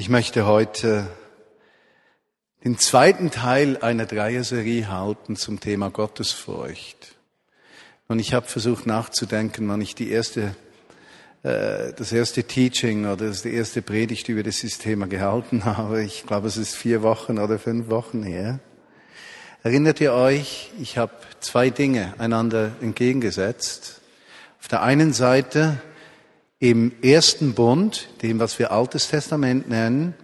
Ich möchte heute den zweiten Teil einer Dreierserie halten zum Thema Gottesfurcht. Und ich habe versucht nachzudenken, wann ich die erste, äh, das erste Teaching oder das erste Predigt über dieses Thema gehalten habe. Ich glaube, es ist vier Wochen oder fünf Wochen her. Erinnert ihr euch, ich habe zwei Dinge einander entgegengesetzt. Auf der einen Seite im ersten Bund, dem was wir Altes Testament nennen,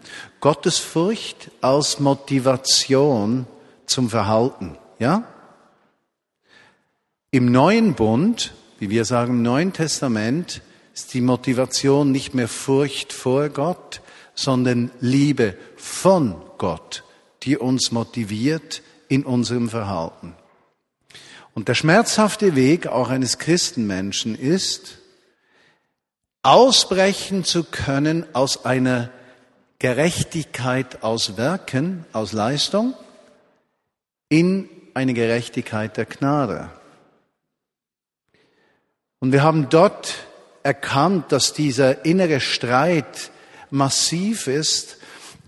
Gottesfurcht als Motivation zum Verhalten. Ja? Im neuen Bund, wie wir sagen im Neuen Testament, ist die Motivation nicht mehr Furcht vor Gott, sondern Liebe von Gott, die uns motiviert in unserem Verhalten. Und der schmerzhafte Weg auch eines Christenmenschen ist, ausbrechen zu können aus einer Gerechtigkeit aus Werken, aus Leistung, in eine Gerechtigkeit der Gnade. Und wir haben dort erkannt, dass dieser innere Streit massiv ist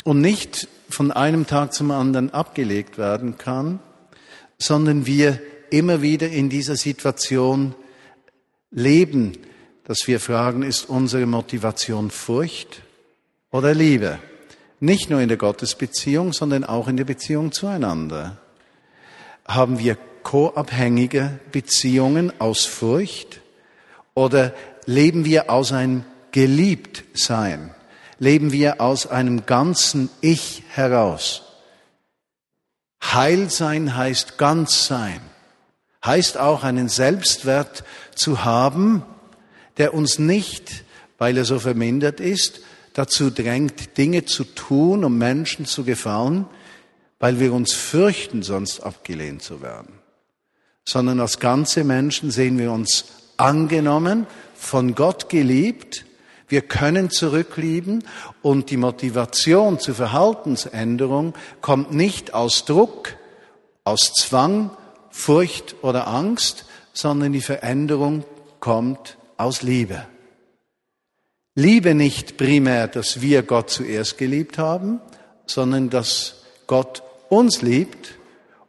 und nicht von einem Tag zum anderen abgelegt werden kann, sondern wir immer wieder in dieser Situation leben, dass wir fragen, ist unsere Motivation Furcht oder Liebe? Nicht nur in der Gottesbeziehung, sondern auch in der Beziehung zueinander. Haben wir koabhängige Beziehungen aus Furcht oder leben wir aus einem Geliebtsein? Leben wir aus einem ganzen Ich heraus? Heilsein heißt ganz sein, heißt auch einen Selbstwert zu haben, der uns nicht, weil er so vermindert ist, dazu drängt, Dinge zu tun, um Menschen zu gefallen, weil wir uns fürchten, sonst abgelehnt zu werden, sondern als ganze Menschen sehen wir uns angenommen, von Gott geliebt, wir können zurücklieben und die Motivation zur Verhaltensänderung kommt nicht aus Druck, aus Zwang, Furcht oder Angst, sondern die Veränderung kommt aus Liebe. Liebe nicht primär, dass wir Gott zuerst geliebt haben, sondern dass Gott uns liebt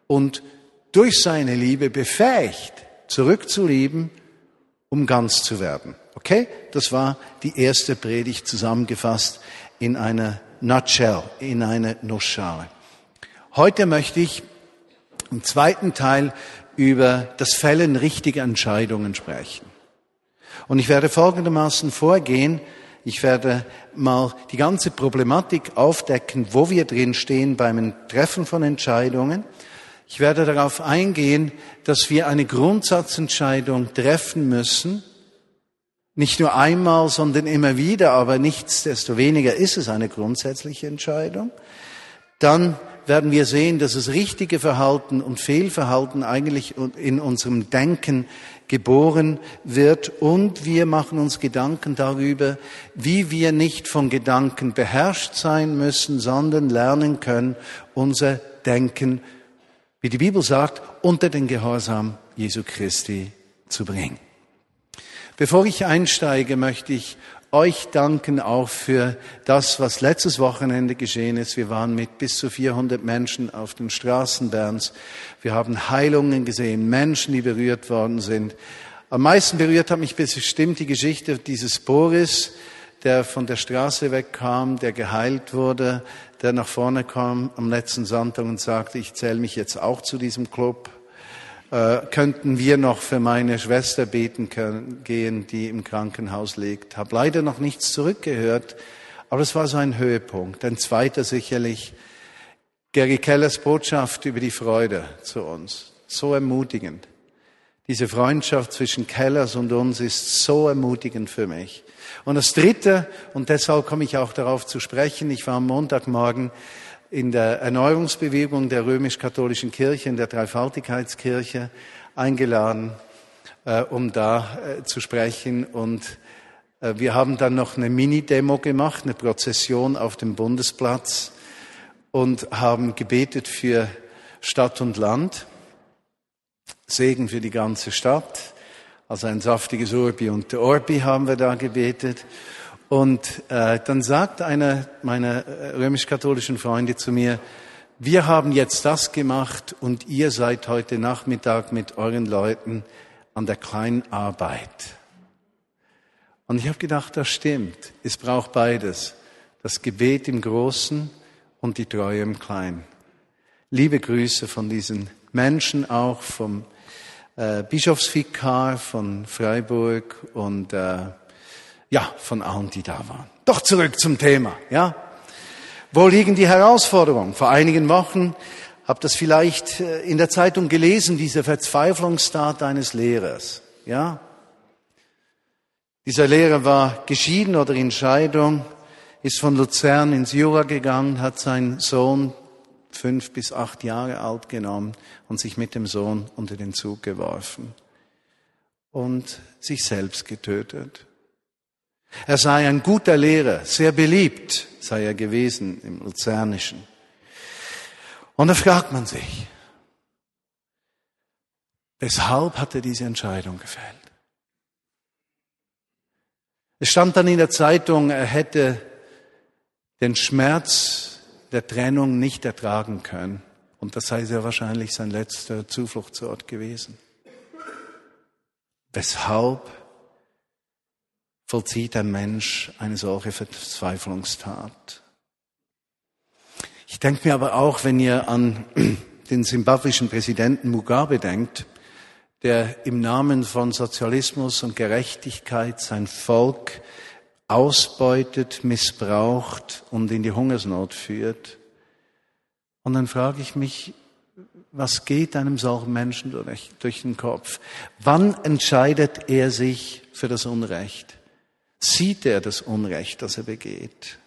und durch seine Liebe befähigt, zurückzulieben, um ganz zu werden. Okay? Das war die erste Predigt zusammengefasst in einer Nutshell, in einer Nussschale. Heute möchte ich im zweiten Teil über das Fällen richtiger Entscheidungen sprechen. Und ich werde folgendermaßen vorgehen. Ich werde mal die ganze Problematik aufdecken, wo wir drin stehen beim Treffen von Entscheidungen. Ich werde darauf eingehen, dass wir eine Grundsatzentscheidung treffen müssen. Nicht nur einmal, sondern immer wieder, aber nichtsdestoweniger ist es eine grundsätzliche Entscheidung. Dann werden wir sehen, dass das richtige Verhalten und Fehlverhalten eigentlich in unserem Denken geboren wird und wir machen uns Gedanken darüber, wie wir nicht von Gedanken beherrscht sein müssen, sondern lernen können, unser Denken, wie die Bibel sagt, unter den Gehorsam Jesu Christi zu bringen. Bevor ich einsteige, möchte ich euch danken auch für das, was letztes Wochenende geschehen ist. Wir waren mit bis zu 400 Menschen auf den Straßen Berns. Wir haben Heilungen gesehen, Menschen, die berührt worden sind. Am meisten berührt hat mich bestimmt die Geschichte dieses Boris, der von der Straße wegkam, der geheilt wurde, der nach vorne kam am letzten Sonntag und sagte, ich zähle mich jetzt auch zu diesem Club äh, könnten wir noch für meine Schwester beten können, gehen, die im Krankenhaus liegt. Hab leider noch nichts zurückgehört, aber es war so ein Höhepunkt. Ein zweiter sicherlich, Gary Kellers Botschaft über die Freude zu uns. So ermutigend. Diese Freundschaft zwischen Kellers und uns ist so ermutigend für mich. Und das Dritte, und deshalb komme ich auch darauf zu sprechen, ich war am Montagmorgen in der Erneuerungsbewegung der römisch-katholischen Kirche, in der Dreifaltigkeitskirche eingeladen, äh, um da äh, zu sprechen. Und äh, wir haben dann noch eine Mini-Demo gemacht, eine Prozession auf dem Bundesplatz und haben gebetet für Stadt und Land, Segen für die ganze Stadt. Also ein saftiges Urbi und Orbi haben wir da gebetet. Und äh, dann sagt einer meiner äh, römisch-katholischen Freunde zu mir, wir haben jetzt das gemacht und ihr seid heute Nachmittag mit euren Leuten an der kleinen Arbeit. Und ich habe gedacht, das stimmt. Es braucht beides. Das Gebet im Großen und die Treue im Kleinen. Liebe Grüße von diesen Menschen auch vom äh, Bischofsvikar von Freiburg und äh, ja, von allen, die da waren. Doch zurück zum Thema, ja. Wo liegen die Herausforderungen? Vor einigen Wochen habt das vielleicht äh, in der Zeitung gelesen, diese Verzweiflungstat eines Lehrers, ja. Dieser Lehrer war geschieden oder in Scheidung, ist von Luzern ins Jura gegangen, hat seinen Sohn fünf bis acht Jahre alt genommen und sich mit dem Sohn unter den Zug geworfen und sich selbst getötet. Er sei ein guter Lehrer, sehr beliebt sei er gewesen im Luzernischen. Und da fragt man sich, weshalb hat er diese Entscheidung gefällt? Es stand dann in der Zeitung, er hätte den Schmerz der Trennung nicht ertragen können. Und das sei sehr wahrscheinlich sein letzter Zufluchtsort gewesen. Weshalb vollzieht ein Mensch eine solche Verzweiflungstat. Ich denke mir aber auch, wenn ihr an den simbabwischen Präsidenten Mugabe denkt, der im Namen von Sozialismus und Gerechtigkeit sein Volk ausbeutet, missbraucht und in die Hungersnot führt. Und dann frage ich mich, was geht einem solchen Menschen durch, durch den Kopf? Wann entscheidet er sich für das Unrecht? Sieht er das Unrecht, das er begeht?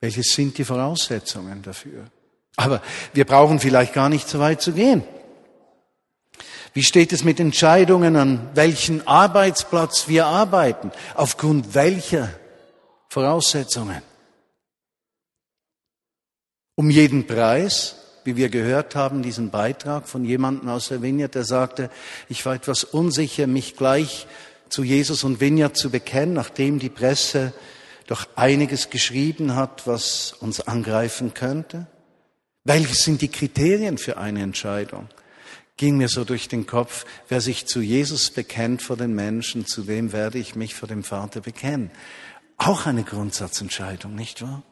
Welche sind die Voraussetzungen dafür? Aber wir brauchen vielleicht gar nicht so weit zu gehen. Wie steht es mit Entscheidungen, an welchen Arbeitsplatz wir arbeiten? Aufgrund welcher Voraussetzungen? Um jeden Preis, wie wir gehört haben, diesen Beitrag von jemandem aus der Vineyard, der sagte, ich war etwas unsicher, mich gleich zu Jesus und Vineyard zu bekennen, nachdem die Presse doch einiges geschrieben hat, was uns angreifen könnte? Welche sind die Kriterien für eine Entscheidung? Ging mir so durch den Kopf, wer sich zu Jesus bekennt vor den Menschen, zu dem werde ich mich vor dem Vater bekennen. Auch eine Grundsatzentscheidung, nicht wahr?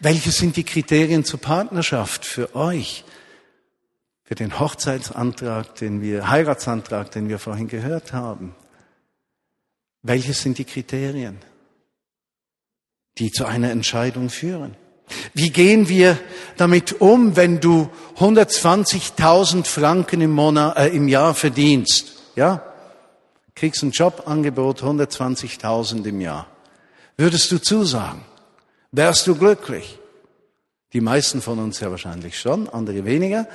Welche sind die Kriterien zur Partnerschaft für euch? Für den Hochzeitsantrag, den wir, Heiratsantrag, den wir vorhin gehört haben. Welches sind die Kriterien, die zu einer Entscheidung führen? Wie gehen wir damit um, wenn du 120.000 Franken im, Monat, äh, im Jahr verdienst? Ja? Kriegst ein Jobangebot, 120.000 im Jahr. Würdest du zusagen? Wärst du glücklich? Die meisten von uns ja wahrscheinlich schon, andere weniger.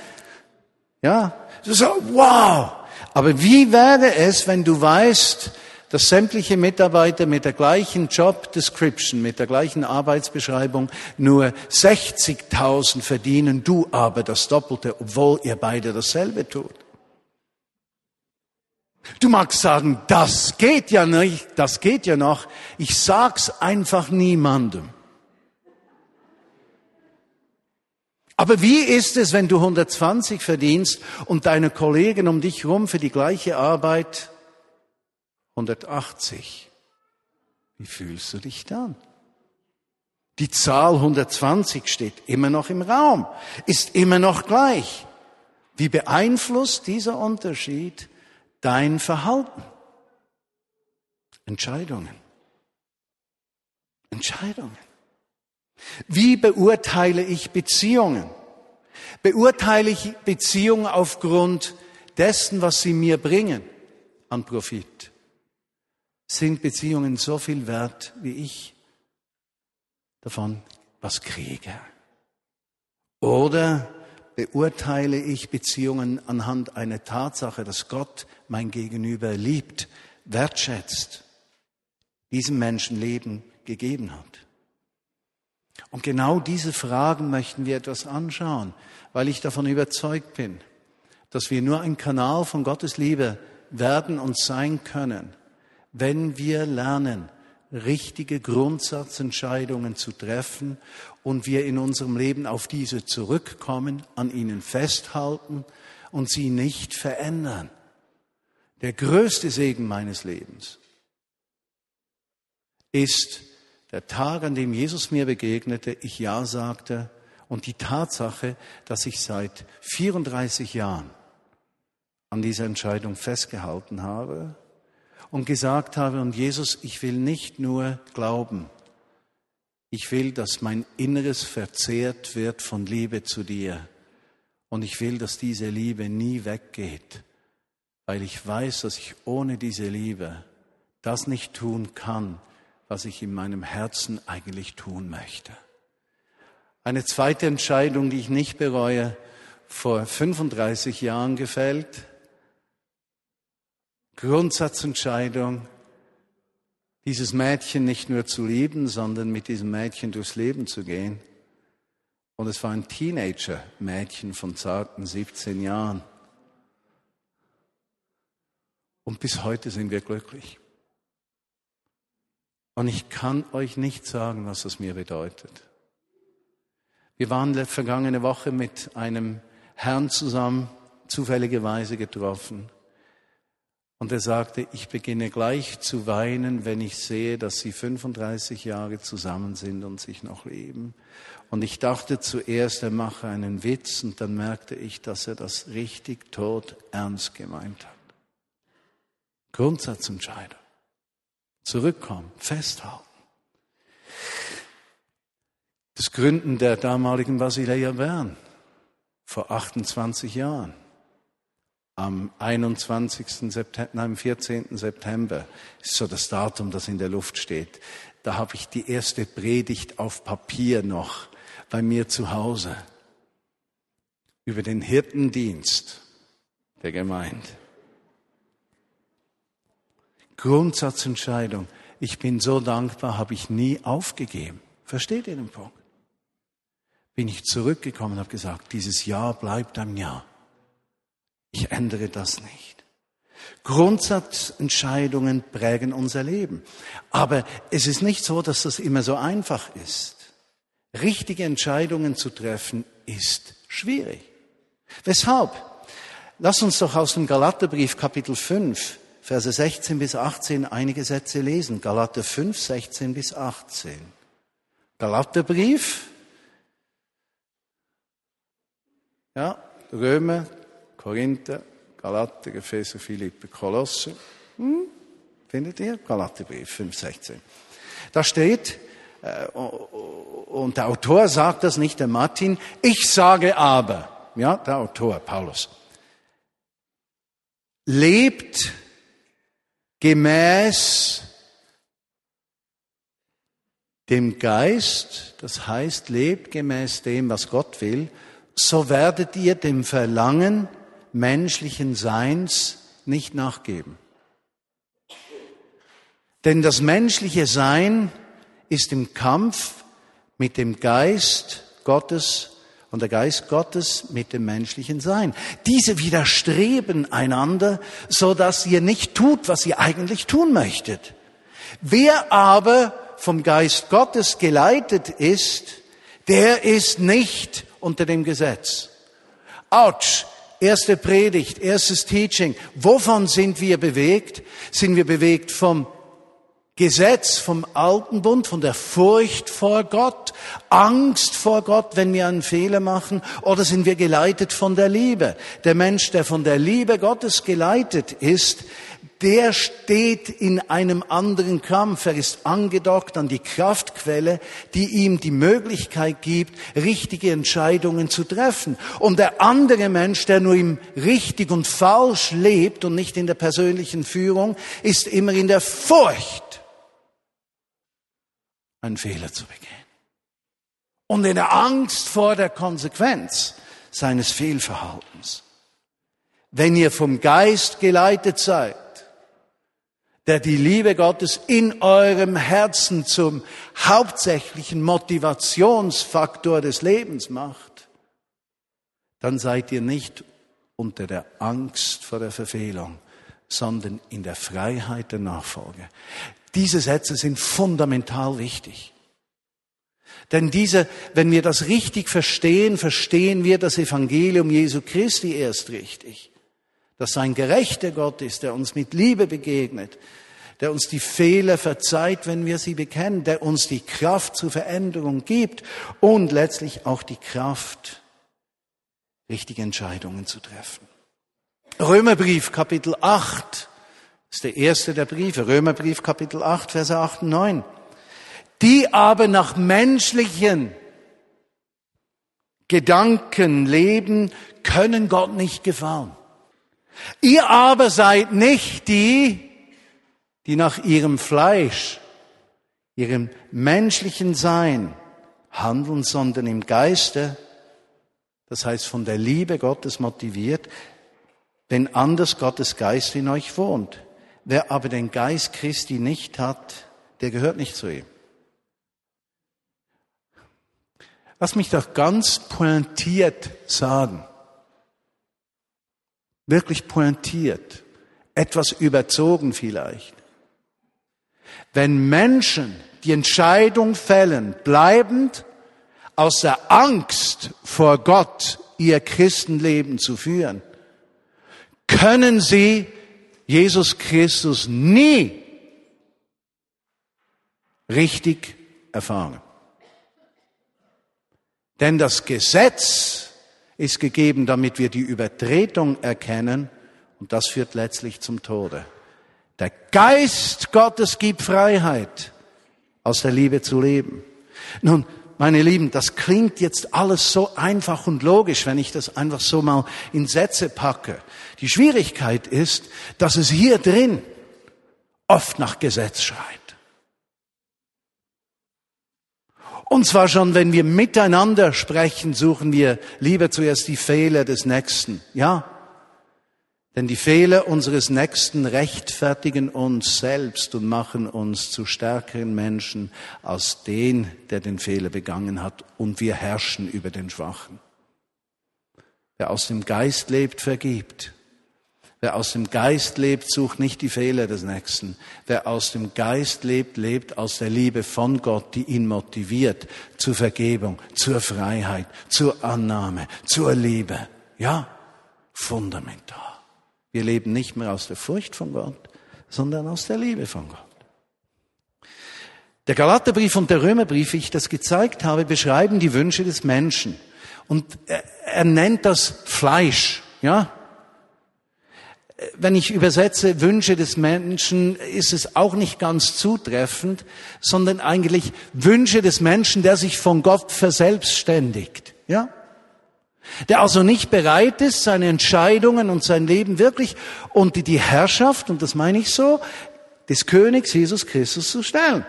Ja, so, wow. Aber wie wäre es, wenn du weißt, dass sämtliche Mitarbeiter mit der gleichen Job Description, mit der gleichen Arbeitsbeschreibung nur 60.000 verdienen, du aber das Doppelte, obwohl ihr beide dasselbe tut? Du magst sagen, das geht ja nicht, das geht ja noch. Ich sag's einfach niemandem. Aber wie ist es, wenn du 120 verdienst und deine Kollegen um dich herum für die gleiche Arbeit 180? Wie fühlst du dich dann? Die Zahl 120 steht immer noch im Raum, ist immer noch gleich. Wie beeinflusst dieser Unterschied dein Verhalten? Entscheidungen. Entscheidungen. Wie beurteile ich Beziehungen? Beurteile ich Beziehungen aufgrund dessen, was sie mir bringen an Profit? Sind Beziehungen so viel wert, wie ich davon was kriege? Oder beurteile ich Beziehungen anhand einer Tatsache, dass Gott mein Gegenüber liebt, wertschätzt, diesem Menschen Leben gegeben hat? Und genau diese Fragen möchten wir etwas anschauen, weil ich davon überzeugt bin, dass wir nur ein Kanal von Gottes Liebe werden und sein können, wenn wir lernen, richtige Grundsatzentscheidungen zu treffen und wir in unserem Leben auf diese zurückkommen, an ihnen festhalten und sie nicht verändern. Der größte Segen meines Lebens ist der Tag, an dem Jesus mir begegnete, ich Ja sagte und die Tatsache, dass ich seit 34 Jahren an dieser Entscheidung festgehalten habe und gesagt habe, und Jesus, ich will nicht nur glauben, ich will, dass mein Inneres verzehrt wird von Liebe zu dir. Und ich will, dass diese Liebe nie weggeht, weil ich weiß, dass ich ohne diese Liebe das nicht tun kann, was ich in meinem Herzen eigentlich tun möchte. Eine zweite Entscheidung, die ich nicht bereue, vor 35 Jahren gefällt, Grundsatzentscheidung, dieses Mädchen nicht nur zu lieben, sondern mit diesem Mädchen durchs Leben zu gehen. Und es war ein Teenager-Mädchen von zarten 17 Jahren. Und bis heute sind wir glücklich. Und ich kann euch nicht sagen, was das mir bedeutet. Wir waren vergangene Woche mit einem Herrn zusammen, zufälligerweise getroffen. Und er sagte, ich beginne gleich zu weinen, wenn ich sehe, dass sie 35 Jahre zusammen sind und sich noch lieben. Und ich dachte zuerst, er mache einen Witz und dann merkte ich, dass er das richtig tot ernst gemeint hat. Grundsatzentscheidung. Zurückkommen, festhalten. Das Gründen der damaligen Basileia Bern vor 28 Jahren am 21. September, am 14. September ist so das Datum, das in der Luft steht. Da habe ich die erste Predigt auf Papier noch bei mir zu Hause über den Hirtendienst der Gemeinde. Grundsatzentscheidung. Ich bin so dankbar, habe ich nie aufgegeben. Versteht ihr den Punkt? Bin ich zurückgekommen und habe gesagt, dieses Jahr bleibt ein Jahr. Ich ändere das nicht. Grundsatzentscheidungen prägen unser Leben. Aber es ist nicht so, dass das immer so einfach ist. Richtige Entscheidungen zu treffen ist schwierig. Weshalb? Lass uns doch aus dem Galaterbrief Kapitel 5, Verse 16 bis 18 einige Sätze lesen. Galater 5, 16 bis 18. Galaterbrief. Ja, Römer Korinther, Galater, Epheser, Philippe, Kolosser. Hm? Findet ihr? Galaterbrief 5,16. Da steht, äh, und der Autor sagt das nicht, der Martin, ich sage aber, ja, der Autor, Paulus, lebt gemäß dem Geist, das heißt, lebt gemäß dem, was Gott will, so werdet ihr dem Verlangen menschlichen Seins nicht nachgeben. Denn das menschliche Sein ist im Kampf mit dem Geist Gottes und der Geist Gottes mit dem menschlichen Sein. Diese widerstreben einander, so dass ihr nicht tut, was ihr eigentlich tun möchtet. Wer aber vom Geist Gottes geleitet ist, der ist nicht unter dem Gesetz. Autsch! Erste Predigt, erstes Teaching. Wovon sind wir bewegt? Sind wir bewegt vom Gesetz, vom alten Bund, von der Furcht vor Gott, Angst vor Gott, wenn wir einen Fehler machen, oder sind wir geleitet von der Liebe? Der Mensch, der von der Liebe Gottes geleitet ist, der steht in einem anderen Kampf. Er ist angedockt an die Kraftquelle, die ihm die Möglichkeit gibt, richtige Entscheidungen zu treffen. Und der andere Mensch, der nur im richtig und falsch lebt und nicht in der persönlichen Führung, ist immer in der Furcht, einen Fehler zu begehen. Und in der Angst vor der Konsequenz seines Fehlverhaltens. Wenn ihr vom Geist geleitet seid, der die Liebe Gottes in eurem Herzen zum hauptsächlichen Motivationsfaktor des Lebens macht, dann seid ihr nicht unter der Angst vor der Verfehlung, sondern in der Freiheit der Nachfolge. Diese Sätze sind fundamental wichtig. Denn diese, wenn wir das richtig verstehen, verstehen wir das Evangelium Jesu Christi erst richtig. Dass ein gerechter Gott ist, der uns mit Liebe begegnet, der uns die Fehler verzeiht, wenn wir sie bekennen, der uns die Kraft zur Veränderung gibt und letztlich auch die Kraft, richtige Entscheidungen zu treffen. Römerbrief Kapitel 8 ist der erste der Briefe. Römerbrief Kapitel 8, Verse 8 und 9. Die aber nach menschlichen Gedanken leben, können Gott nicht gefallen. Ihr aber seid nicht die, die nach ihrem Fleisch, ihrem menschlichen Sein handeln, sondern im Geiste, das heißt von der Liebe Gottes motiviert, wenn anders Gottes Geist in euch wohnt. Wer aber den Geist Christi nicht hat, der gehört nicht zu ihm. Lass mich doch ganz pointiert sagen. Wirklich pointiert. Etwas überzogen vielleicht. Wenn Menschen die Entscheidung fällen, bleibend aus der Angst vor Gott ihr Christenleben zu führen, können sie Jesus Christus nie richtig erfahren. Denn das Gesetz ist gegeben, damit wir die Übertretung erkennen und das führt letztlich zum Tode. Der Geist Gottes gibt Freiheit, aus der Liebe zu leben. Nun, meine Lieben, das klingt jetzt alles so einfach und logisch, wenn ich das einfach so mal in Sätze packe. Die Schwierigkeit ist, dass es hier drin oft nach Gesetz schreit. Und zwar schon, wenn wir miteinander sprechen, suchen wir lieber zuerst die Fehler des Nächsten. Ja, denn die Fehler unseres Nächsten rechtfertigen uns selbst und machen uns zu stärkeren Menschen als den, der den Fehler begangen hat. Und wir herrschen über den Schwachen. Wer aus dem Geist lebt, vergibt. Wer aus dem Geist lebt, sucht nicht die Fehler des Nächsten. Wer aus dem Geist lebt, lebt aus der Liebe von Gott, die ihn motiviert zur Vergebung, zur Freiheit, zur Annahme, zur Liebe. Ja, fundamental. Wir leben nicht mehr aus der Furcht von Gott, sondern aus der Liebe von Gott. Der Galaterbrief und der Römerbrief, wie ich das gezeigt habe, beschreiben die Wünsche des Menschen. Und er, er nennt das Fleisch, ja? Wenn ich übersetze Wünsche des Menschen, ist es auch nicht ganz zutreffend, sondern eigentlich Wünsche des Menschen, der sich von Gott verselbstständigt, ja? der also nicht bereit ist, seine Entscheidungen und sein Leben wirklich unter die Herrschaft, und das meine ich so, des Königs Jesus Christus zu stellen.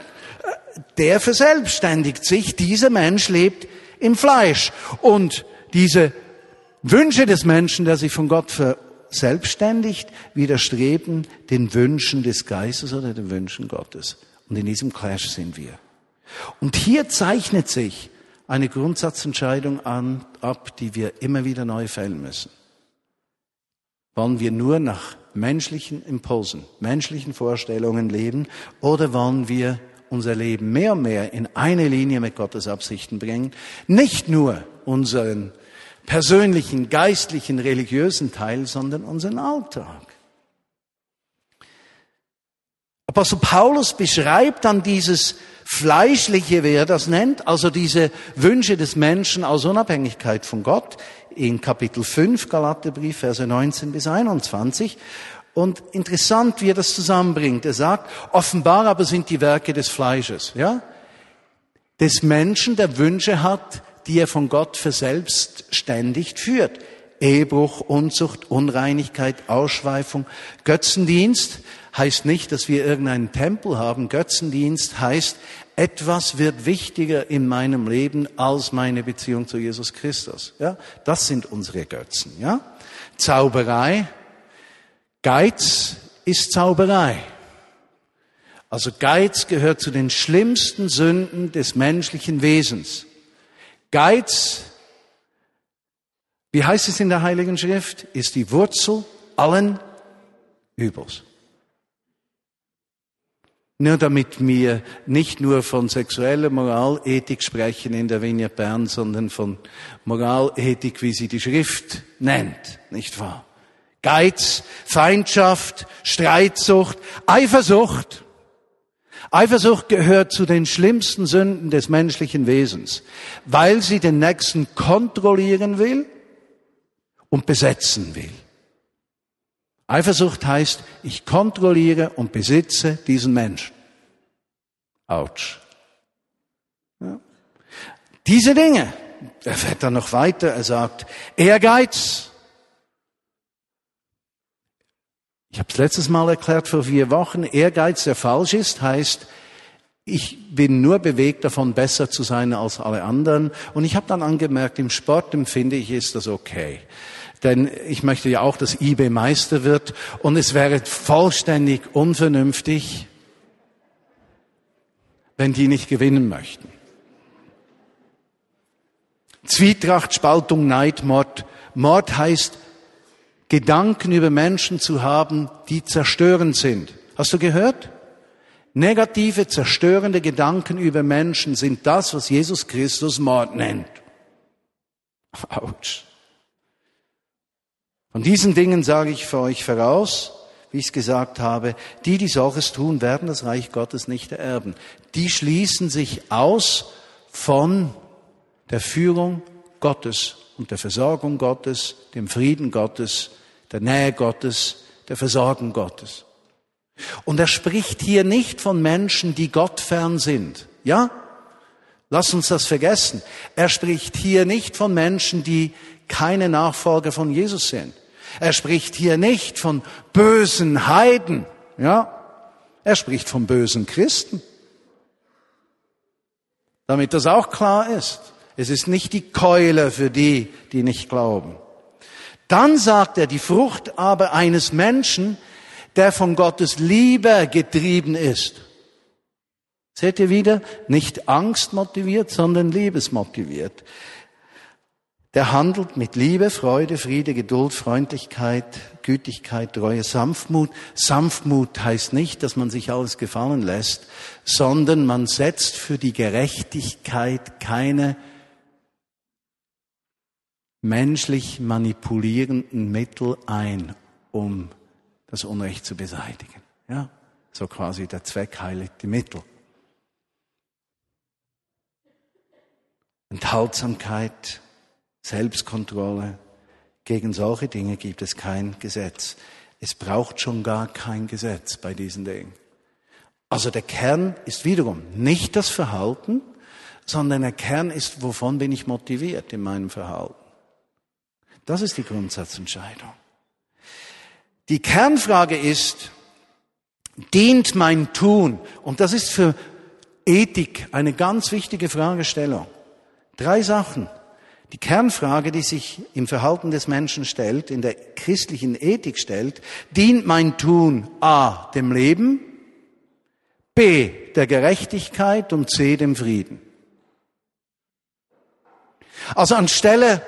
Der verselbstständigt sich, dieser Mensch lebt im Fleisch. Und diese Wünsche des Menschen, der sich von Gott verselbstständigt, widerstreben den Wünschen des Geistes oder den Wünschen Gottes. Und in diesem Clash sind wir. Und hier zeichnet sich eine Grundsatzentscheidung an, ab, die wir immer wieder neu fällen müssen. Wollen wir nur nach menschlichen Impulsen, menschlichen Vorstellungen leben oder wollen wir unser Leben mehr und mehr in eine Linie mit Gottes Absichten bringen? Nicht nur unseren persönlichen, geistlichen, religiösen Teil, sondern unseren Alltag. Apostel Paulus beschreibt dann dieses fleischliche, wie er das nennt, also diese Wünsche des Menschen aus Unabhängigkeit von Gott, in Kapitel 5 Galaterbrief, Verse 19 bis 21. Und interessant, wie er das zusammenbringt. Er sagt, offenbar aber sind die Werke des Fleisches, ja? Des Menschen, der Wünsche hat, die er von Gott verselbstständigt führt. Ehebruch, Unzucht, Unreinigkeit, Ausschweifung, Götzendienst, heißt nicht, dass wir irgendeinen Tempel haben. Götzendienst heißt, etwas wird wichtiger in meinem Leben als meine Beziehung zu Jesus Christus. Ja, das sind unsere Götzen. Ja, Zauberei, Geiz ist Zauberei. Also Geiz gehört zu den schlimmsten Sünden des menschlichen Wesens. Geiz, wie heißt es in der Heiligen Schrift, ist die Wurzel allen Übels. Nur damit wir nicht nur von sexueller Moralethik sprechen in der Vignette Bern, sondern von Moralethik, wie sie die Schrift nennt, nicht wahr? Geiz, Feindschaft, Streitsucht, Eifersucht. Eifersucht gehört zu den schlimmsten Sünden des menschlichen Wesens, weil sie den Nächsten kontrollieren will und besetzen will. Eifersucht heißt, ich kontrolliere und besitze diesen Menschen. Autsch. Ja. Diese Dinge, er fährt dann noch weiter, er sagt, Ehrgeiz. Ich habe es letztes Mal erklärt vor vier Wochen, Ehrgeiz, der falsch ist, heißt, ich bin nur bewegt davon, besser zu sein als alle anderen. Und ich habe dann angemerkt, im Sport empfinde ich, ist das okay. Denn ich möchte ja auch, dass IB Meister wird. Und es wäre vollständig unvernünftig, wenn die nicht gewinnen möchten. Zwietracht, Spaltung, Neid, Mord. Mord heißt, Gedanken über Menschen zu haben, die zerstörend sind. Hast du gehört? Negative, zerstörende Gedanken über Menschen sind das, was Jesus Christus Mord nennt. Autsch. Von diesen Dingen sage ich für euch voraus, wie ich es gesagt habe, die, die solches tun, werden das Reich Gottes nicht ererben. Die schließen sich aus von der Führung Gottes und der Versorgung Gottes, dem Frieden Gottes, der Nähe Gottes, der Versorgung Gottes. Und er spricht hier nicht von Menschen, die Gott fern sind. Ja? Lass uns das vergessen. Er spricht hier nicht von Menschen, die keine Nachfolger von Jesus sind. Er spricht hier nicht von bösen Heiden, ja. Er spricht von bösen Christen. Damit das auch klar ist. Es ist nicht die Keule für die, die nicht glauben. Dann sagt er, die Frucht aber eines Menschen, der von Gottes Liebe getrieben ist. Seht ihr wieder? Nicht Angst motiviert, sondern liebesmotiviert. Der handelt mit Liebe, Freude, Friede, Geduld, Freundlichkeit, Gütigkeit, Treue, Sanftmut. Sanftmut heißt nicht, dass man sich alles gefallen lässt, sondern man setzt für die Gerechtigkeit keine menschlich manipulierenden Mittel ein, um das Unrecht zu beseitigen. Ja, so quasi der Zweck heiligt die Mittel. Enthaltsamkeit, Selbstkontrolle. Gegen solche Dinge gibt es kein Gesetz. Es braucht schon gar kein Gesetz bei diesen Dingen. Also der Kern ist wiederum nicht das Verhalten, sondern der Kern ist, wovon bin ich motiviert in meinem Verhalten. Das ist die Grundsatzentscheidung. Die Kernfrage ist, dient mein Tun? Und das ist für Ethik eine ganz wichtige Fragestellung. Drei Sachen. Die Kernfrage, die sich im Verhalten des Menschen stellt, in der christlichen Ethik stellt, dient mein Tun A dem Leben, B der Gerechtigkeit und C dem Frieden. Also anstelle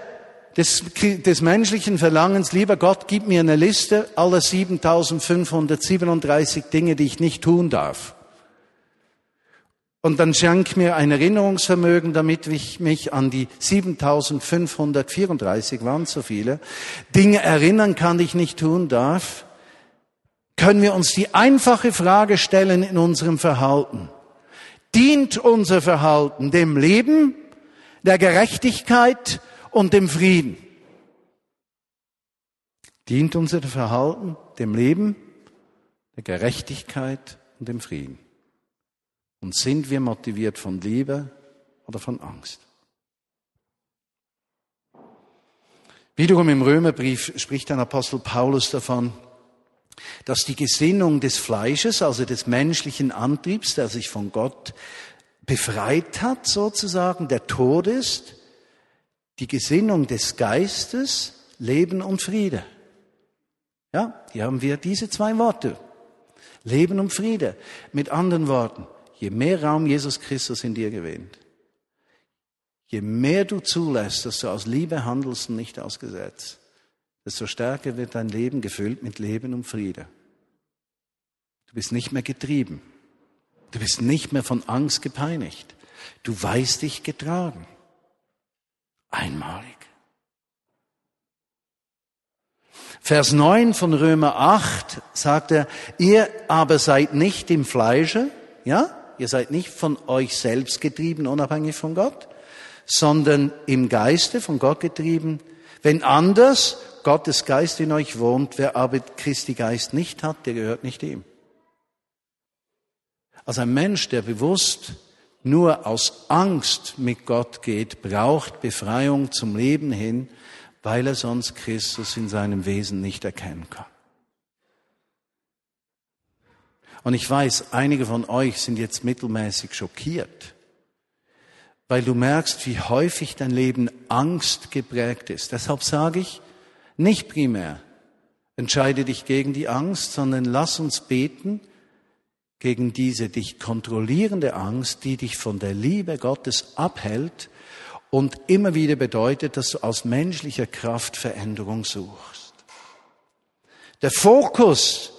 des, des menschlichen Verlangens, lieber Gott, gib mir eine Liste aller 7537 Dinge, die ich nicht tun darf. Und dann schenk mir ein Erinnerungsvermögen, damit ich mich an die 7534 waren so viele Dinge erinnern kann, die ich nicht tun darf. Können wir uns die einfache Frage stellen in unserem Verhalten. Dient unser Verhalten dem Leben, der Gerechtigkeit und dem Frieden? Dient unser Verhalten dem Leben, der Gerechtigkeit und dem Frieden? Und sind wir motiviert von Liebe oder von Angst? Wiederum im Römerbrief spricht ein Apostel Paulus davon, dass die Gesinnung des Fleisches, also des menschlichen Antriebs, der sich von Gott befreit hat, sozusagen, der Tod ist, die Gesinnung des Geistes, Leben und Friede. Ja, hier haben wir diese zwei Worte. Leben und Friede. Mit anderen Worten, je mehr Raum Jesus Christus in dir gewinnt, je mehr du zulässt, dass du aus Liebe handelst und nicht aus Gesetz, desto stärker wird dein Leben gefüllt mit Leben und Friede. Du bist nicht mehr getrieben. Du bist nicht mehr von Angst gepeinigt. Du weißt dich getragen. Einmalig. Vers 9 von Römer 8 sagt er, ihr aber seid nicht im Fleische, ja? Ihr seid nicht von euch selbst getrieben, unabhängig von Gott, sondern im Geiste von Gott getrieben. Wenn anders Gottes Geist in euch wohnt, wer aber Christi Geist nicht hat, der gehört nicht ihm. Also ein Mensch, der bewusst nur aus Angst mit Gott geht, braucht Befreiung zum Leben hin, weil er sonst Christus in seinem Wesen nicht erkennen kann. Und ich weiß, einige von euch sind jetzt mittelmäßig schockiert, weil du merkst, wie häufig dein Leben Angst geprägt ist. Deshalb sage ich, nicht primär entscheide dich gegen die Angst, sondern lass uns beten, gegen diese dich kontrollierende Angst, die dich von der Liebe Gottes abhält und immer wieder bedeutet, dass du aus menschlicher Kraft Veränderung suchst. Der Fokus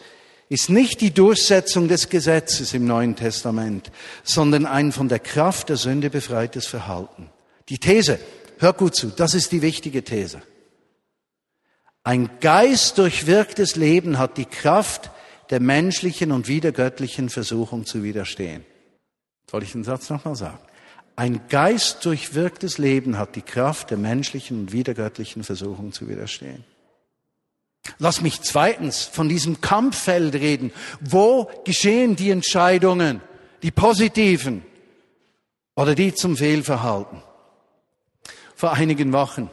ist nicht die Durchsetzung des Gesetzes im Neuen Testament, sondern ein von der Kraft der Sünde befreites Verhalten. Die These, hör gut zu, das ist die wichtige These. Ein geistdurchwirktes Leben hat die Kraft, der menschlichen und wiedergöttlichen Versuchung zu widerstehen. Soll ich den Satz nochmal sagen? Ein geistdurchwirktes Leben hat die Kraft der menschlichen und wiedergöttlichen Versuchung zu widerstehen. Lass mich zweitens von diesem Kampffeld reden. Wo geschehen die Entscheidungen, die positiven oder die zum Fehlverhalten? Vor einigen Wochen.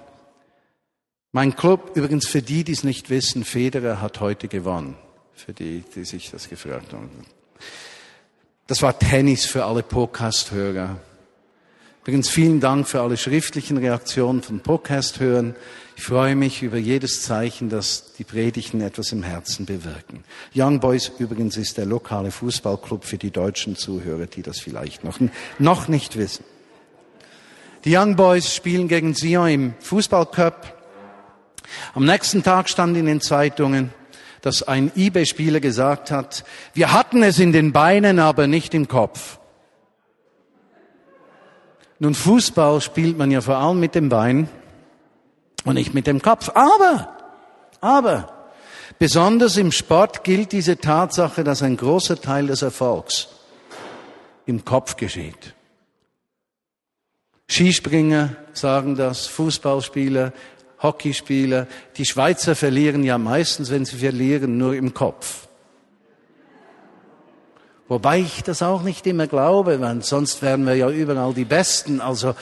Mein Club, übrigens für die, die es nicht wissen, Federer hat heute gewonnen für die, die sich das gefragt haben. Das war Tennis für alle Podcast-Hörer. Übrigens vielen Dank für alle schriftlichen Reaktionen von Podcast-Hörern. Ich freue mich über jedes Zeichen, dass die Predigten etwas im Herzen bewirken. Young Boys übrigens ist der lokale Fußballclub für die deutschen Zuhörer, die das vielleicht noch, noch nicht wissen. Die Young Boys spielen gegen Sion im Fußballcup. Am nächsten Tag stand in den Zeitungen, dass ein eBay-Spieler gesagt hat, wir hatten es in den Beinen, aber nicht im Kopf. Nun, Fußball spielt man ja vor allem mit dem Bein und nicht mit dem Kopf. Aber, aber, besonders im Sport gilt diese Tatsache, dass ein großer Teil des Erfolgs im Kopf geschieht. Skispringer sagen das, Fußballspieler, Hockeyspieler. Die Schweizer verlieren ja meistens, wenn sie verlieren, nur im Kopf. Wobei ich das auch nicht immer glaube, weil sonst wären wir ja überall die Besten. Also,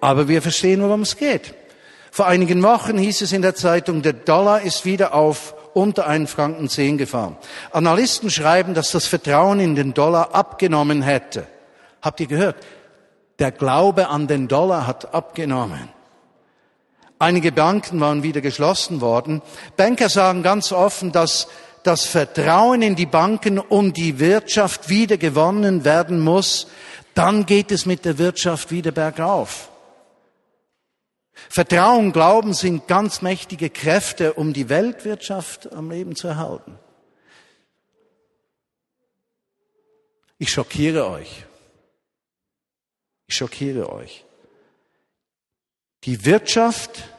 aber wir verstehen, worum es geht. Vor einigen Wochen hieß es in der Zeitung, der Dollar ist wieder auf unter einen Franken zehn gefahren. Analysten schreiben, dass das Vertrauen in den Dollar abgenommen hätte. Habt ihr gehört? Der Glaube an den Dollar hat abgenommen. Einige Banken waren wieder geschlossen worden. Banker sagen ganz offen, dass das Vertrauen in die Banken und die Wirtschaft wieder gewonnen werden muss. Dann geht es mit der Wirtschaft wieder bergauf. Vertrauen, Glauben sind ganz mächtige Kräfte, um die Weltwirtschaft am Leben zu erhalten. Ich schockiere euch. Ich schockiere euch. Die Wirtschaft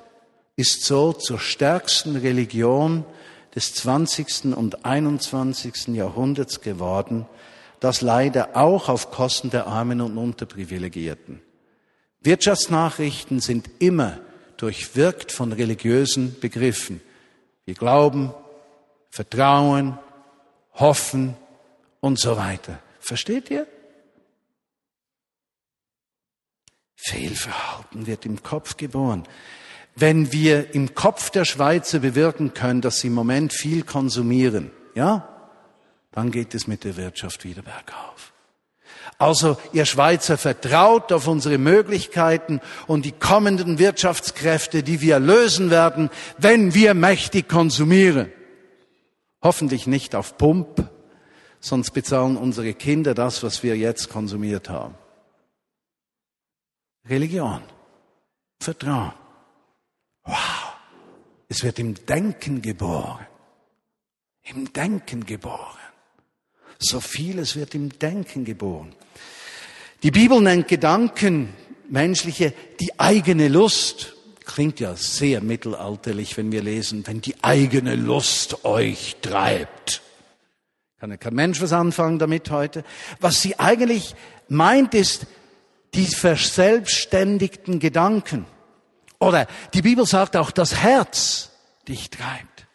ist so zur stärksten Religion des 20. und 21. Jahrhunderts geworden, das leider auch auf Kosten der Armen und Unterprivilegierten. Wirtschaftsnachrichten sind immer durchwirkt von religiösen Begriffen. Wir glauben, vertrauen, hoffen und so weiter. Versteht ihr? Fehlverhalten wird im Kopf geboren. Wenn wir im Kopf der Schweizer bewirken können, dass sie im Moment viel konsumieren, ja, dann geht es mit der Wirtschaft wieder bergauf. Also, ihr Schweizer vertraut auf unsere Möglichkeiten und die kommenden Wirtschaftskräfte, die wir lösen werden, wenn wir mächtig konsumieren. Hoffentlich nicht auf Pump, sonst bezahlen unsere Kinder das, was wir jetzt konsumiert haben. Religion, Vertrauen. Wow, es wird im Denken geboren. Im Denken geboren. So vieles wird im Denken geboren. Die Bibel nennt Gedanken, menschliche, die eigene Lust. Klingt ja sehr mittelalterlich, wenn wir lesen, wenn die eigene Lust euch treibt. Kann ja kein Mensch was anfangen damit heute. Was sie eigentlich meint, ist die verselbstständigten Gedanken. Oder die Bibel sagt auch, das Herz dich treibt.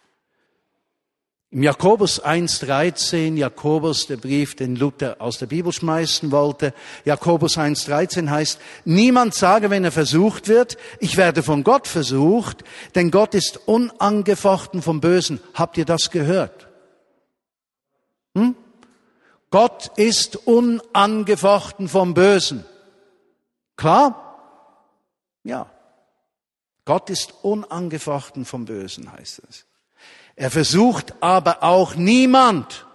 Im Jakobus 1.13, Jakobus, der Brief, den Luther aus der Bibel schmeißen wollte, Jakobus 1.13 heißt, niemand sage, wenn er versucht wird, ich werde von Gott versucht, denn Gott ist unangefochten vom Bösen. Habt ihr das gehört? Hm? Gott ist unangefochten vom Bösen. Klar? Ja. Gott ist unangefochten vom Bösen, heißt es. Er versucht aber auch niemand.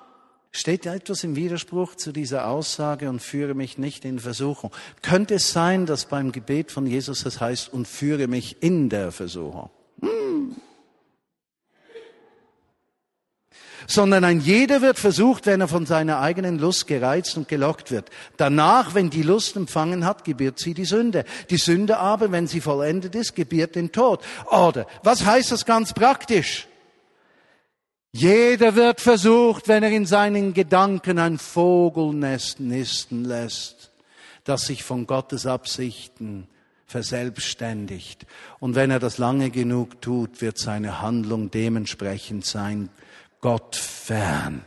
Steht da etwas im Widerspruch zu dieser Aussage und führe mich nicht in Versuchung? Könnte es sein, dass beim Gebet von Jesus es heißt, und führe mich in der Versuchung? Sondern ein jeder wird versucht, wenn er von seiner eigenen Lust gereizt und gelockt wird. Danach, wenn die Lust empfangen hat, gebiert sie die Sünde. Die Sünde aber, wenn sie vollendet ist, gebiert den Tod. Oder, was heißt das ganz praktisch? Jeder wird versucht, wenn er in seinen Gedanken ein Vogelnest nisten lässt, das sich von Gottes Absichten verselbstständigt. Und wenn er das lange genug tut, wird seine Handlung dementsprechend sein, Gott fern.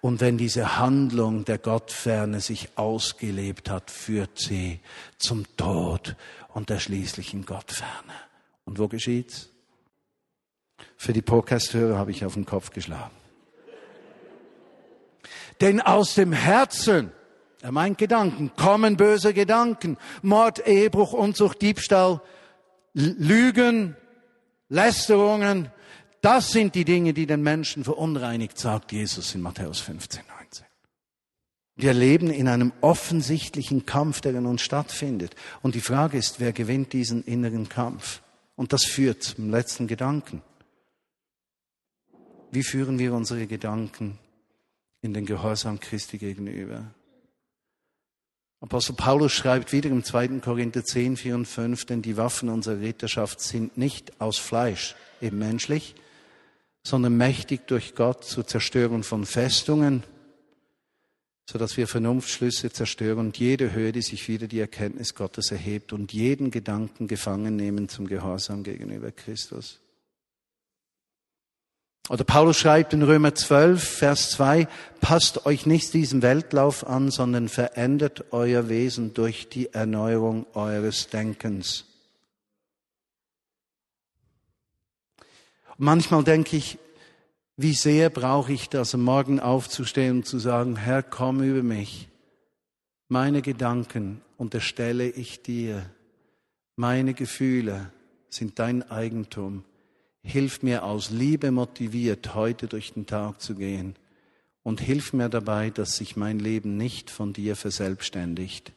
Und wenn diese Handlung der Gottferne sich ausgelebt hat, führt sie zum Tod und der schließlichen Gottferne. Und wo geschieht's? Für die Podcast-Hörer habe ich auf den Kopf geschlagen. Denn aus dem Herzen, er meint Gedanken, kommen böse Gedanken, Mord, Ehebruch, Unzucht, Diebstahl, Lügen, Lästerungen. Das sind die Dinge, die den Menschen verunreinigt, sagt Jesus in Matthäus 15, 19. Wir leben in einem offensichtlichen Kampf, der in uns stattfindet. Und die Frage ist, wer gewinnt diesen inneren Kampf? Und das führt zum letzten Gedanken. Wie führen wir unsere Gedanken in den Gehorsam Christi gegenüber? Apostel Paulus schreibt wieder im 2. Korinther 10, 4 und 5, denn die Waffen unserer Ritterschaft sind nicht aus Fleisch, eben menschlich, sondern mächtig durch Gott zur Zerstörung von Festungen, so dass wir Vernunftschlüsse zerstören und jede Höhe, die sich wieder die Erkenntnis Gottes erhebt und jeden Gedanken gefangen nehmen zum Gehorsam gegenüber Christus. Oder Paulus schreibt in Römer 12, Vers 2, passt euch nicht diesem Weltlauf an, sondern verändert euer Wesen durch die Erneuerung eures Denkens. Manchmal denke ich, wie sehr brauche ich das, am Morgen aufzustehen und zu sagen, Herr, komm über mich. Meine Gedanken unterstelle ich dir. Meine Gefühle sind dein Eigentum. Hilf mir aus Liebe motiviert, heute durch den Tag zu gehen. Und hilf mir dabei, dass sich mein Leben nicht von dir verselbstständigt.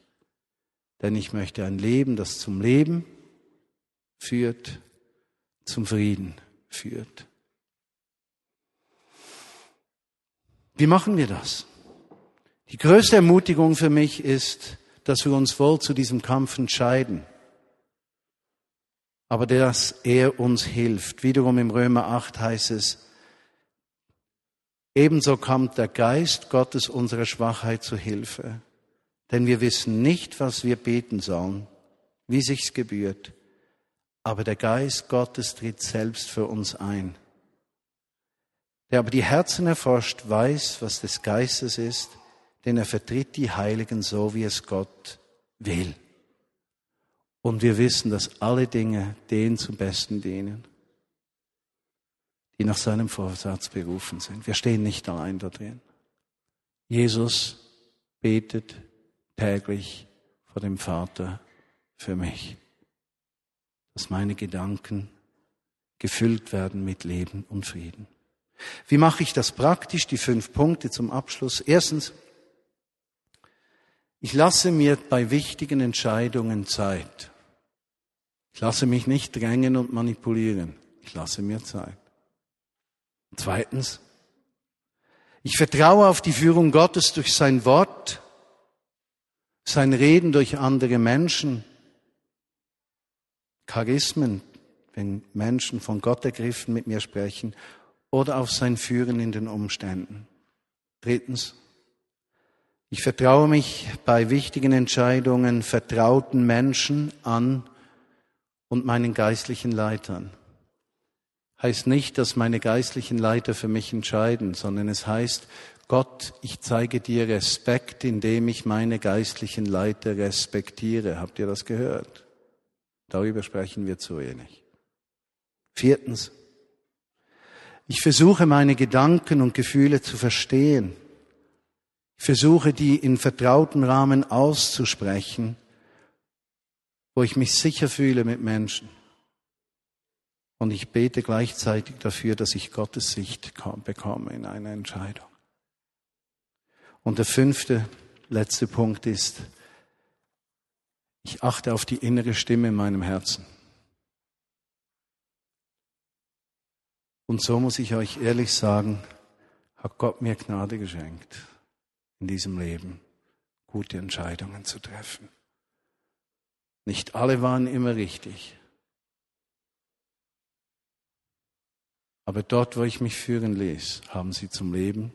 Denn ich möchte ein Leben, das zum Leben führt, zum Frieden führt. Wie machen wir das? Die größte Ermutigung für mich ist, dass wir uns wohl zu diesem Kampf entscheiden aber dass er uns hilft. Wiederum im Römer 8 heißt es, ebenso kommt der Geist Gottes unserer Schwachheit zu Hilfe. Denn wir wissen nicht, was wir beten sollen, wie sich's gebührt. Aber der Geist Gottes tritt selbst für uns ein. Der aber die Herzen erforscht, weiß, was des Geistes ist, denn er vertritt die Heiligen so, wie es Gott will. Und wir wissen, dass alle Dinge denen zum Besten dienen, die nach seinem Vorsatz berufen sind. Wir stehen nicht allein da drin. Jesus betet täglich vor dem Vater für mich, dass meine Gedanken gefüllt werden mit Leben und Frieden. Wie mache ich das praktisch? Die fünf Punkte zum Abschluss. Erstens, ich lasse mir bei wichtigen Entscheidungen Zeit. Ich lasse mich nicht drängen und manipulieren. Ich lasse mir Zeit. Zweitens, Ich vertraue auf die Führung Gottes durch sein Wort, sein Reden durch andere Menschen, Charismen, wenn Menschen von Gott ergriffen mit mir sprechen, oder auf sein Führen in den Umständen. Drittens, ich vertraue mich bei wichtigen Entscheidungen vertrauten Menschen an und meinen geistlichen Leitern. Heißt nicht, dass meine geistlichen Leiter für mich entscheiden, sondern es heißt, Gott, ich zeige dir Respekt, indem ich meine geistlichen Leiter respektiere. Habt ihr das gehört? Darüber sprechen wir zu wenig. Viertens, ich versuche meine Gedanken und Gefühle zu verstehen ich versuche, die in vertrauten Rahmen auszusprechen, wo ich mich sicher fühle mit Menschen. Und ich bete gleichzeitig dafür, dass ich Gottes Sicht bekomme in einer Entscheidung. Und der fünfte, letzte Punkt ist, ich achte auf die innere Stimme in meinem Herzen. Und so muss ich euch ehrlich sagen, hat Gott mir Gnade geschenkt in diesem Leben, gute Entscheidungen zu treffen. Nicht alle waren immer richtig. Aber dort, wo ich mich führen ließ, haben sie zum Leben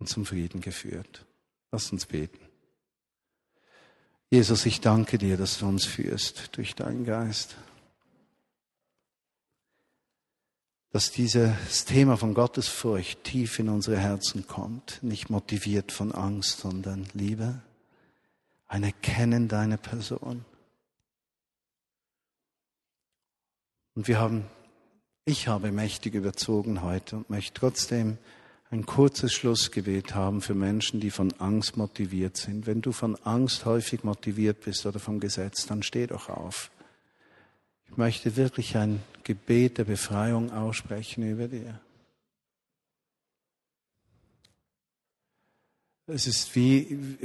und zum Frieden geführt. Lass uns beten. Jesus, ich danke dir, dass du uns führst durch deinen Geist. dass dieses Thema von Gottesfurcht tief in unsere Herzen kommt, nicht motiviert von Angst, sondern Liebe, ein Erkennen deiner Person. Und wir haben, ich habe mächtig überzogen heute und möchte trotzdem ein kurzes Schlussgebet haben für Menschen, die von Angst motiviert sind. Wenn du von Angst häufig motiviert bist oder vom Gesetz, dann steh doch auf. Ich möchte wirklich ein Gebet der Befreiung aussprechen über dir. Es ist wie,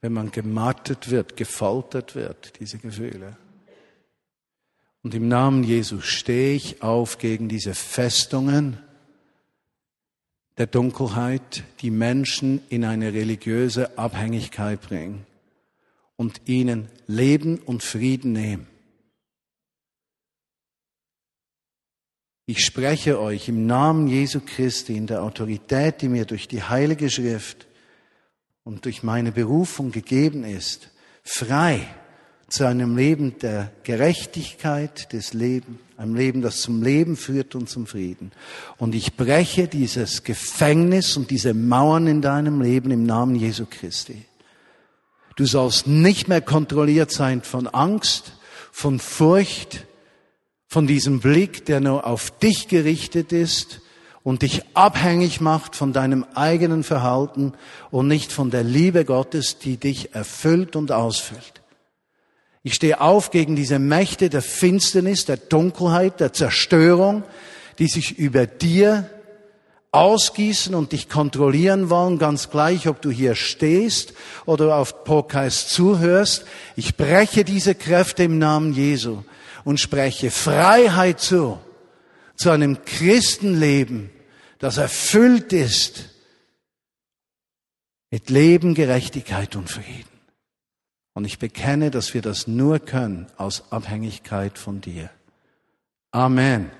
wenn man gemartet wird, gefoltert wird, diese Gefühle. Und im Namen Jesu stehe ich auf gegen diese Festungen der Dunkelheit, die Menschen in eine religiöse Abhängigkeit bringen und ihnen Leben und Frieden nehmen. Ich spreche euch im Namen Jesu Christi in der Autorität, die mir durch die Heilige Schrift und durch meine Berufung gegeben ist, frei zu einem Leben der Gerechtigkeit, des Lebens, einem Leben, das zum Leben führt und zum Frieden. Und ich breche dieses Gefängnis und diese Mauern in deinem Leben im Namen Jesu Christi. Du sollst nicht mehr kontrolliert sein von Angst, von Furcht, von diesem Blick, der nur auf dich gerichtet ist und dich abhängig macht von deinem eigenen Verhalten und nicht von der Liebe Gottes, die dich erfüllt und ausfüllt. Ich stehe auf gegen diese Mächte der Finsternis, der Dunkelheit, der Zerstörung, die sich über dir ausgießen und dich kontrollieren wollen, ganz gleich, ob du hier stehst oder auf Podcast zuhörst. Ich breche diese Kräfte im Namen Jesu und spreche Freiheit zu, zu einem Christenleben, das erfüllt ist mit Leben, Gerechtigkeit und Frieden. Und ich bekenne, dass wir das nur können aus Abhängigkeit von dir. Amen.